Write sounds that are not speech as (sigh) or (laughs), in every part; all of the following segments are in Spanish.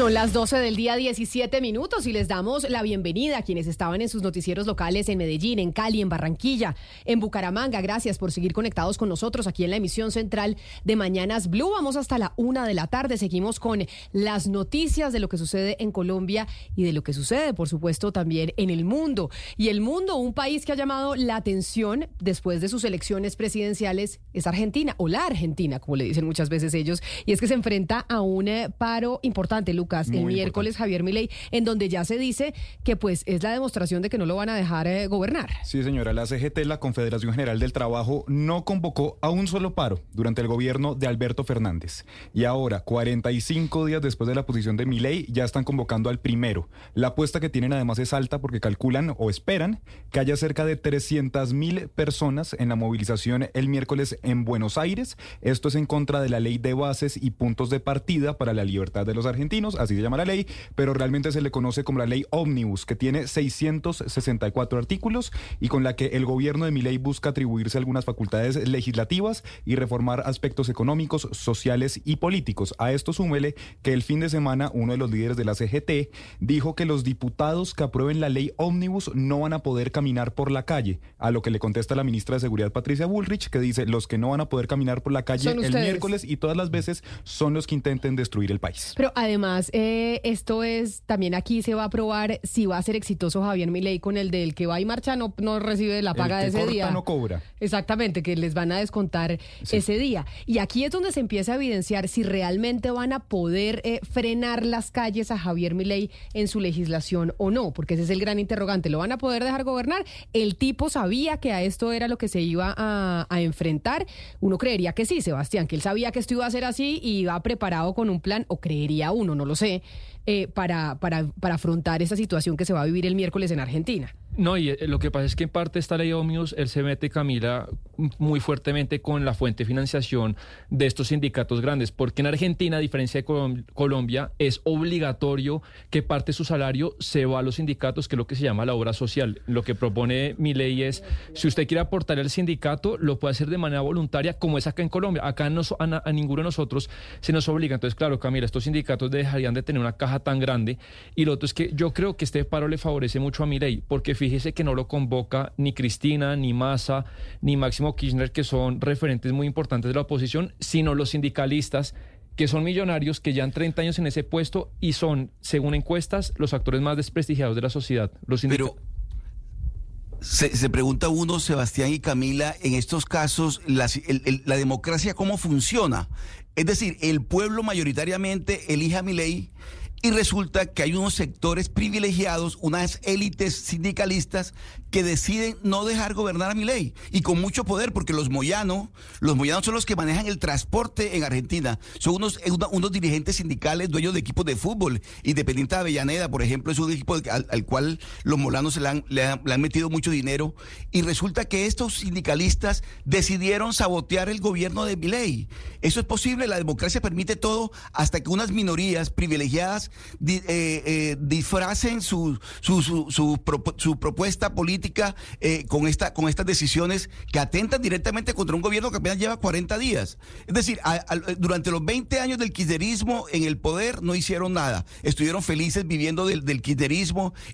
Son las 12 del día 17 minutos y les damos la bienvenida a quienes estaban en sus noticieros locales en Medellín, en Cali, en Barranquilla, en Bucaramanga. Gracias por seguir conectados con nosotros aquí en la emisión central de Mañanas Blue. Vamos hasta la una de la tarde. Seguimos con las noticias de lo que sucede en Colombia y de lo que sucede, por supuesto, también en el mundo. Y el mundo, un país que ha llamado la atención después de sus elecciones presidenciales, es Argentina, o la Argentina, como le dicen muchas veces ellos, y es que se enfrenta a un eh, paro importante, Lucas el miércoles Javier Milei, en donde ya se dice que pues es la demostración de que no lo van a dejar eh, gobernar. Sí, señora, la CGT, la Confederación General del Trabajo, no convocó a un solo paro durante el gobierno de Alberto Fernández. Y ahora, 45 días después de la posición de Milei, ya están convocando al primero. La apuesta que tienen además es alta porque calculan o esperan que haya cerca de 300 mil personas en la movilización el miércoles en Buenos Aires. Esto es en contra de la ley de bases y puntos de partida para la libertad de los argentinos así se llama la ley, pero realmente se le conoce como la ley Omnibus, que tiene 664 artículos y con la que el gobierno de Milei busca atribuirse algunas facultades legislativas y reformar aspectos económicos, sociales y políticos. A esto súmele que el fin de semana uno de los líderes de la CGT dijo que los diputados que aprueben la ley Omnibus no van a poder caminar por la calle, a lo que le contesta la ministra de Seguridad Patricia Bullrich, que dice los que no van a poder caminar por la calle el miércoles y todas las veces son los que intenten destruir el país. Pero además eh, esto es, también aquí se va a probar si va a ser exitoso Javier Milei con el del que va y marcha no, no recibe la paga de ese día. no cobra. Exactamente, que les van a descontar ese día. Y aquí es donde se empieza a evidenciar si realmente van a poder eh, frenar las calles a Javier Milei en su legislación o no, porque ese es el gran interrogante. ¿Lo van a poder dejar gobernar? El tipo sabía que a esto era lo que se iba a, a enfrentar. Uno creería que sí, Sebastián, que él sabía que esto iba a ser así y iba preparado con un plan, o creería uno, no lo sé, eh, para, para, para afrontar esa situación que se va a vivir el miércoles en Argentina. No, y eh, lo que pasa es que en parte esta ley Omnibus, él se mete, Camila, muy fuertemente con la fuente de financiación de estos sindicatos grandes, porque en Argentina, a diferencia de Colombia, es obligatorio que parte de su salario se va a los sindicatos, que es lo que se llama la obra social. Lo que propone mi ley es, si usted quiere aportar al sindicato, lo puede hacer de manera voluntaria, como es acá en Colombia. Acá a, a, ninguno de nosotros se nos obliga. Entonces, claro, Camila, estos sindicatos dejarían de tener una caja tan grande. Y lo otro es que yo creo que este paro le favorece mucho a mi ley, porque fíjese que no lo convoca ni Cristina, ni Massa, ni Máximo Kirchner, que son referentes muy importantes de la oposición, sino los sindicalistas que son millonarios, que llevan 30 años en ese puesto y son, según encuestas, los actores más desprestigiados de la sociedad. Los Pero se, pregunta uno, Sebastián y Camila, en estos casos, la, la democracia, ¿cómo funciona? Es decir, el pueblo mayoritariamente elige a mi ley y resulta que hay unos sectores privilegiados, unas élites sindicalistas que deciden no dejar gobernar a mi ley y con mucho poder, porque los moyanos, los moyanos son los que manejan el transporte en Argentina, son unos, unos dirigentes sindicales, dueños de equipos de fútbol. Independiente de Avellaneda, por ejemplo, es un equipo al, cual los molanos se le han, le, han, metido mucho dinero y resulta que estos sindicalistas decidieron sabotear el gobierno de mi ley. Eso es posible, la democracia permite todo hasta que unas minorías privilegiadas eh, eh, disfracen su, su, su, propuesta política eh, con, esta, con estas decisiones que atentan directamente contra un gobierno que apenas lleva 40 días. Es decir, durante los 20 años del kirchnerismo en el poder no hicieron nada. Estuvieron felices viviendo del, del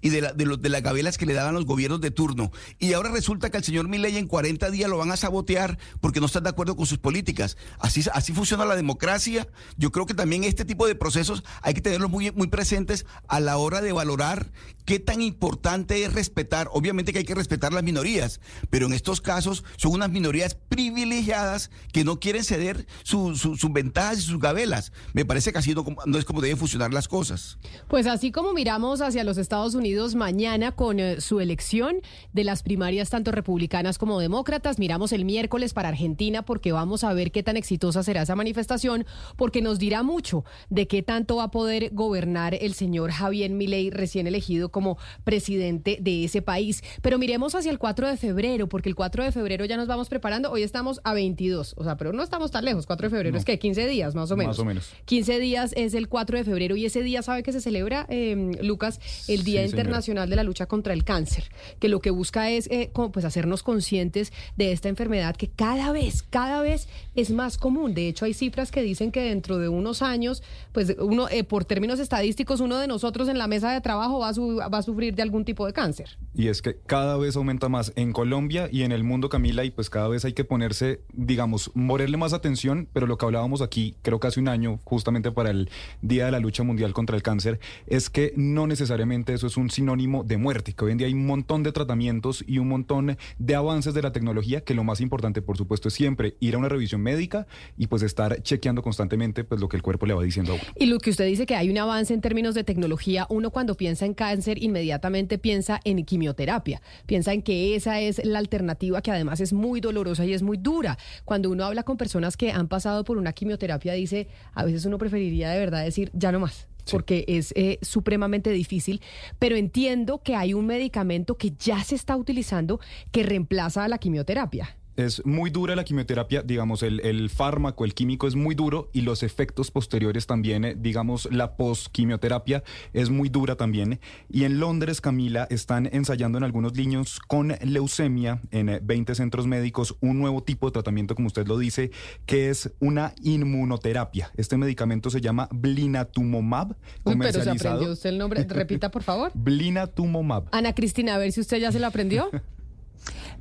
y de, la, de las gabelas que le daban los gobiernos de turno. Y ahora resulta que al señor Milei en 40 días lo van a sabotear porque no están de acuerdo con sus políticas. Así, así funciona la democracia. Yo creo que también este tipo de procesos hay que tenerlos muy muy, presentes a la hora de valorar qué tan importante es respetar. Obviamente que hay que respetar las minorías, pero en estos casos son unas minorías privilegiadas que no quieren ceder sus ventajas y sus gabelas. Me parece que así no, no, es como deben funcionar las cosas. Pues así como miramos hacia los Estados Unidos mañana con eh, su elección de las primarias tanto republicanas como demócratas, miramos el miércoles para Argentina porque vamos a ver qué tan exitosa será esa manifestación, porque nos dirá mucho de qué tanto va a poder gobernar gobernar el señor Javier Milei, recién elegido como presidente de ese país. Pero miremos hacia el 4 de febrero, porque el 4 de febrero ya nos vamos preparando. Hoy estamos a 22, o sea, pero no estamos tan lejos. 4 de febrero es que 15 días, más o menos. Más o menos. 15 días es el 4 de febrero y ese día sabe que se celebra, eh, Lucas, el Día Sí, señora. Internacional de la Lucha contra el Cáncer, que lo que busca es eh, como, pues hacernos conscientes de esta enfermedad que cada vez, cada vez es más común. De hecho, hay cifras que dicen que dentro de unos años, pues uno, eh, por términos estadísticos, uno de nosotros en la mesa de trabajo va a, su- va a sufrir de algún tipo de cáncer. Y es que cada vez aumenta más en Colombia y en el mundo, Camila, y pues cada vez hay que ponerse, digamos, morirle más atención, pero lo que hablábamos aquí, creo que hace un año, justamente para el Día de la Lucha Mundial contra el Cáncer, es que no necesariamente eso es un sinónimo de muerte, que hoy en día hay un montón de tratamientos y un montón de avances de la tecnología, que lo más importante, por supuesto, es siempre ir a una revisión médica y pues estar chequeando constantemente pues lo que el cuerpo le va diciendo a uno. Y lo que usted dice que hay un avance en términos de tecnología, uno cuando piensa en cáncer inmediatamente piensa en quimioterapia, piensa en que esa es la alternativa que además es muy dolorosa y es muy dura. Cuando uno habla con personas que han pasado por una quimioterapia dice, a veces uno preferiría de verdad decir, ya no más. Sí. Porque es eh, supremamente difícil, pero entiendo que hay un medicamento que ya se está utilizando que reemplaza a la quimioterapia. Es muy dura la quimioterapia, digamos, el, el fármaco, el químico es muy duro y los efectos posteriores también, eh, digamos, la posquimioterapia es muy dura también. Y en Londres, Camila, están ensayando en algunos niños con leucemia en eh, 20 centros médicos un nuevo tipo de tratamiento, como usted lo dice, que es una inmunoterapia. Este medicamento se llama Blinatumomab, Uy, pero se comercializado. aprendió usted el nombre. Repita, por favor. (laughs) Blinatumomab. Ana Cristina, a ver si usted ya se lo aprendió. (laughs)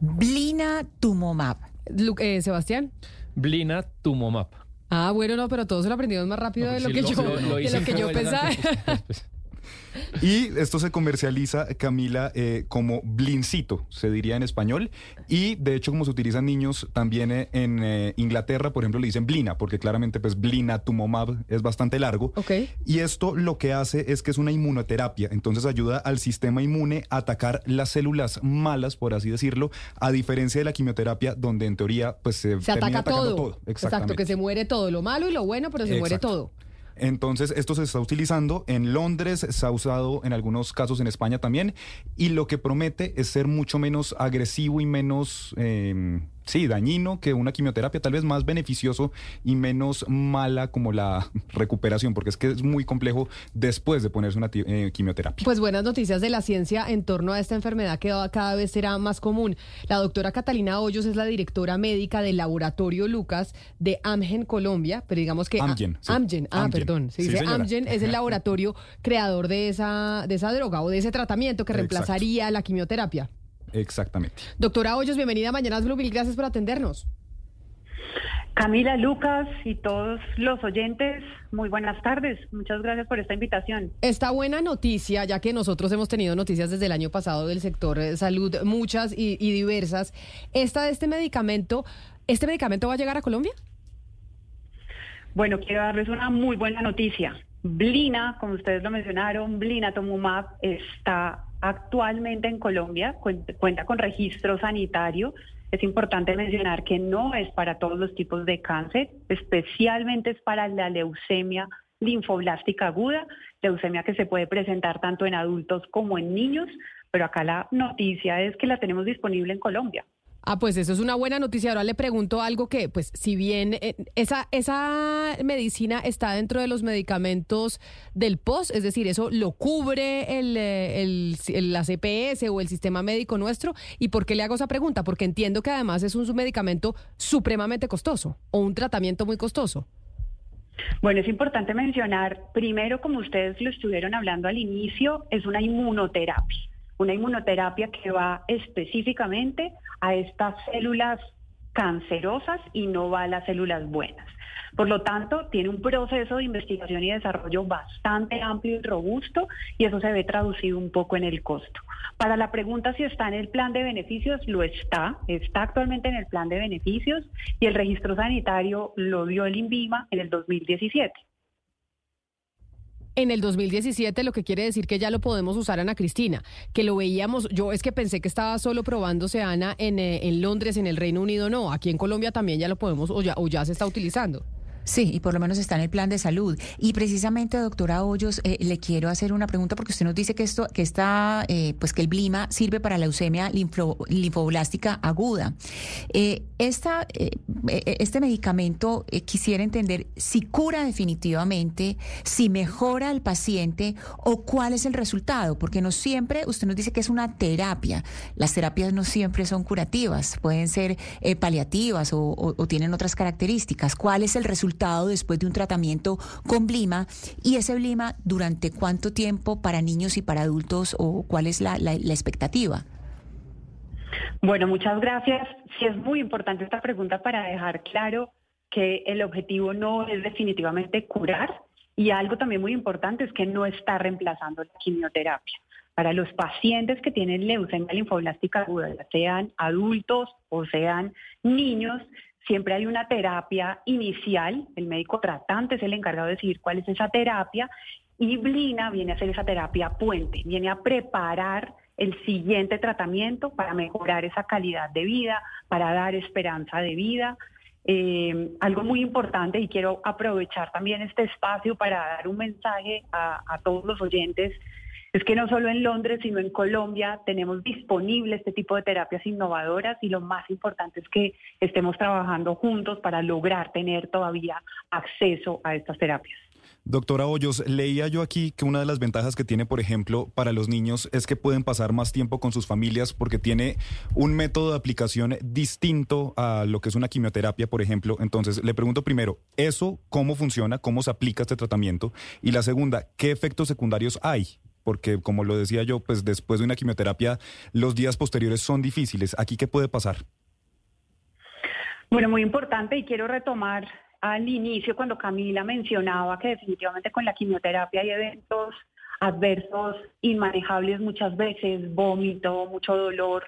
Blina Tumomab. Lu- eh, Sebastián. Blina Tumomap. Ah, bueno, no, pero todos se lo aprendimos más rápido No, de pues lo sí, que yo, lo- lo de hice lo que yo pensaba. elegante, (laughs) pues, pues. (laughs) Y esto se comercializa, Camila, eh, como blincito, se diría en español. Y de hecho, como se utilizan niños también eh, en eh, Inglaterra, por ejemplo, le dicen blina, porque claramente pues blinatumomab es bastante largo. Ok. Y esto lo que hace es que es una inmunoterapia, entonces ayuda al sistema inmune a atacar las células malas, por así decirlo, a diferencia de la quimioterapia, donde en teoría pues se, ataca atacando todo. todo. Exacto, que se muere todo, lo malo y lo bueno, pero se muere todo. Entonces, esto se está utilizando. En Londres, se ha usado en algunos casos en España también, y lo que promete es ser mucho menos agresivo y menos, eh, sí, dañino que una quimioterapia, tal vez más beneficioso y menos mala como la (laughs) recuperación, porque es que es muy complejo después de ponerse una eh, quimioterapia. Pues buenas noticias de la ciencia en torno a esta enfermedad que cada vez será más común. La doctora Catalina Hoyos es la directora médica del laboratorio Lucas de Amgen Colombia, pero digamos que Amgen, sí. Amgen, ah, Amgen. perdón, se dice. Amgen es el laboratorio (laughs) creador de esa de esa droga o de ese tratamiento que Exacto. reemplazaría la quimioterapia. Exactamente. Doctora Hoyos, bienvenida a Mañanas Blue, mil gracias por atendernos. Camila, Lucas y todos los oyentes, muy buenas tardes. Muchas gracias por esta invitación. Esta buena noticia, ya que nosotros hemos tenido noticias desde el año pasado del sector eh, salud, muchas y, y diversas, esta de este medicamento, ¿este medicamento va a llegar a Colombia? Bueno, quiero darles una muy buena noticia. Blina, como ustedes lo mencionaron, Blina Tomumab está actualmente en Colombia, cuen- cuenta con registro sanitario. Es importante mencionar que no es para todos los tipos de cáncer, especialmente es para la leucemia linfoblástica aguda, leucemia que se puede presentar tanto en adultos como en niños, pero acá la noticia es que la tenemos disponible en Colombia. Ah, pues eso es una buena noticia. Ahora le pregunto algo que, pues, si bien eh, esa, esa medicina está dentro de los medicamentos del POS, es decir, eso lo cubre el, eh, el, la CPS o el sistema médico nuestro. ¿Y por qué le hago esa pregunta? Porque entiendo que además es un medicamento supremamente costoso o un tratamiento muy costoso. Bueno, es importante mencionar, primero, como ustedes lo estuvieron hablando al inicio, es una inmunoterapia. Una inmunoterapia que va específicamente a estas células cancerosas y no va a las células buenas. Por lo tanto, tiene un proceso de investigación y desarrollo bastante amplio y robusto y eso se ve traducido un poco en el costo. Para la pregunta si está en el plan de beneficios, lo está, está actualmente en el plan de beneficios y el registro sanitario lo dio el INVIMA en el 2017. En el 2017, lo que quiere decir que ya lo podemos usar, Ana Cristina, que lo veíamos, yo es que pensé que estaba solo probándose, Ana, en, eh, Londres, en el Reino Unido, no, aquí en Colombia también ya lo podemos, o ya, o ya se está utilizando. Sí, y por lo menos está en el plan de salud. Y precisamente, doctora Hoyos, eh, le quiero hacer una pregunta porque usted nos dice que esto, que está, eh, pues que el blima sirve para la leucemia linfoblástica aguda. Eh, esta, este medicamento quisiera entender si cura definitivamente, si mejora al paciente o cuál es el resultado, porque no siempre, usted nos dice que es una terapia. Las terapias no siempre son curativas, pueden ser paliativas o tienen otras características. ¿Cuál es el resultado? Después de un tratamiento con blima y ese blima durante cuánto tiempo para niños y para adultos o cuál es la, la, expectativa. Bueno, muchas gracias. Sí es muy importante esta pregunta para dejar claro que el objetivo no es definitivamente curar y algo también muy importante es que no está reemplazando la quimioterapia. Para los pacientes que tienen leucemia linfoblástica aguda, sean adultos o sean niños, Siempre hay una terapia inicial, el médico tratante es el encargado de decidir cuál es esa terapia y Blina viene a hacer esa terapia puente, viene a preparar el siguiente tratamiento para mejorar esa calidad de vida, para dar esperanza de vida. Eh, algo muy importante y quiero aprovechar también este espacio para dar un mensaje a, a todos los oyentes es que no solo en Londres, sino en Colombia tenemos disponible este tipo de terapias innovadoras y lo más importante es que estemos trabajando juntos para lograr tener todavía acceso a estas terapias. Doctora Hoyos, leía yo aquí que una de las ventajas que tiene, por ejemplo, para los niños es que pueden pasar más tiempo con sus familias porque tiene un método de aplicación distinto a lo que es una quimioterapia, por ejemplo. Entonces, le pregunto primero, ¿eso cómo funciona? ¿Cómo se aplica este tratamiento? Y la segunda, ¿qué efectos secundarios hay? Porque como lo decía yo, pues después de una quimioterapia los días posteriores son difíciles. ¿Aquí qué puede pasar? Bueno, muy importante y quiero retomar al inicio cuando Camila mencionaba que definitivamente con la quimioterapia hay eventos adversos inmanejables muchas veces, vómito, mucho dolor,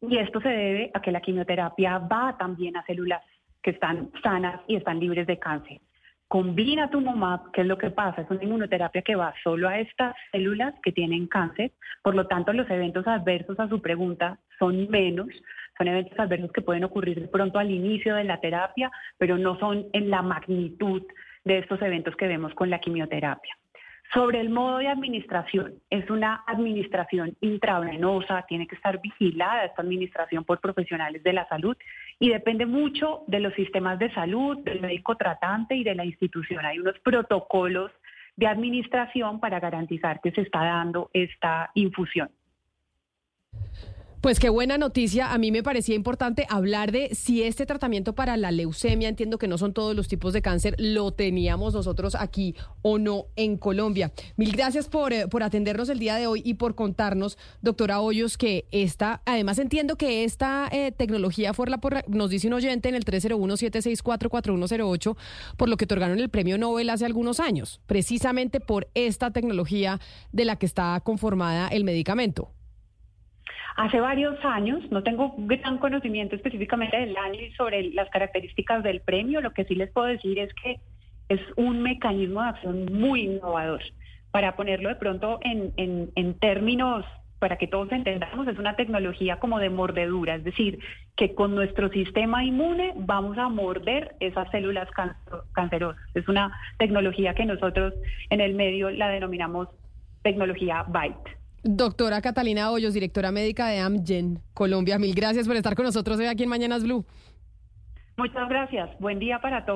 y esto se debe a que la quimioterapia va también a células que están sanas y están libres de cáncer. Combina tu Tumomab, ¿qué es lo que pasa? Es una inmunoterapia que va solo a estas células que tienen cáncer, por lo tanto los eventos adversos a su pregunta son menos, son eventos adversos que pueden ocurrir de pronto al inicio de la terapia, pero no son en la magnitud de estos eventos que vemos con la quimioterapia. Sobre el modo de administración, es una administración intravenosa, tiene que estar vigilada esta administración por profesionales de la salud y depende mucho de los sistemas de salud, del médico tratante y de la institución. Hay unos protocolos de administración para garantizar que se está dando esta infusión. Pues qué buena noticia. A mí me parecía importante hablar de si este tratamiento para la leucemia, entiendo que no son todos los tipos de cáncer, lo teníamos nosotros aquí o no en Colombia. Mil gracias por, eh, por atendernos el día de hoy y por contarnos, doctora Hoyos, que esta, además entiendo que esta eh, tecnología fue la por, nos dice un oyente en el 301-764-4108, por lo que otorgaron el premio Nobel hace algunos años, precisamente por esta tecnología de la que está conformada el medicamento. Hace varios años, no tengo gran conocimiento específicamente del año y sobre las características del premio, lo que sí les puedo decir es que es un mecanismo de acción muy innovador. Para ponerlo de pronto en, en, términos para que todos entendamos, es una tecnología como de mordedura, es decir, que con nuestro sistema inmune vamos a morder esas células cancerosas. Es una tecnología que nosotros en el medio la denominamos tecnología BITE. Doctora Catalina Hoyos, directora médica de Amgen Colombia, mil gracias por estar con nosotros hoy aquí en Mañanas Blue. Muchas gracias. Buen día para todos.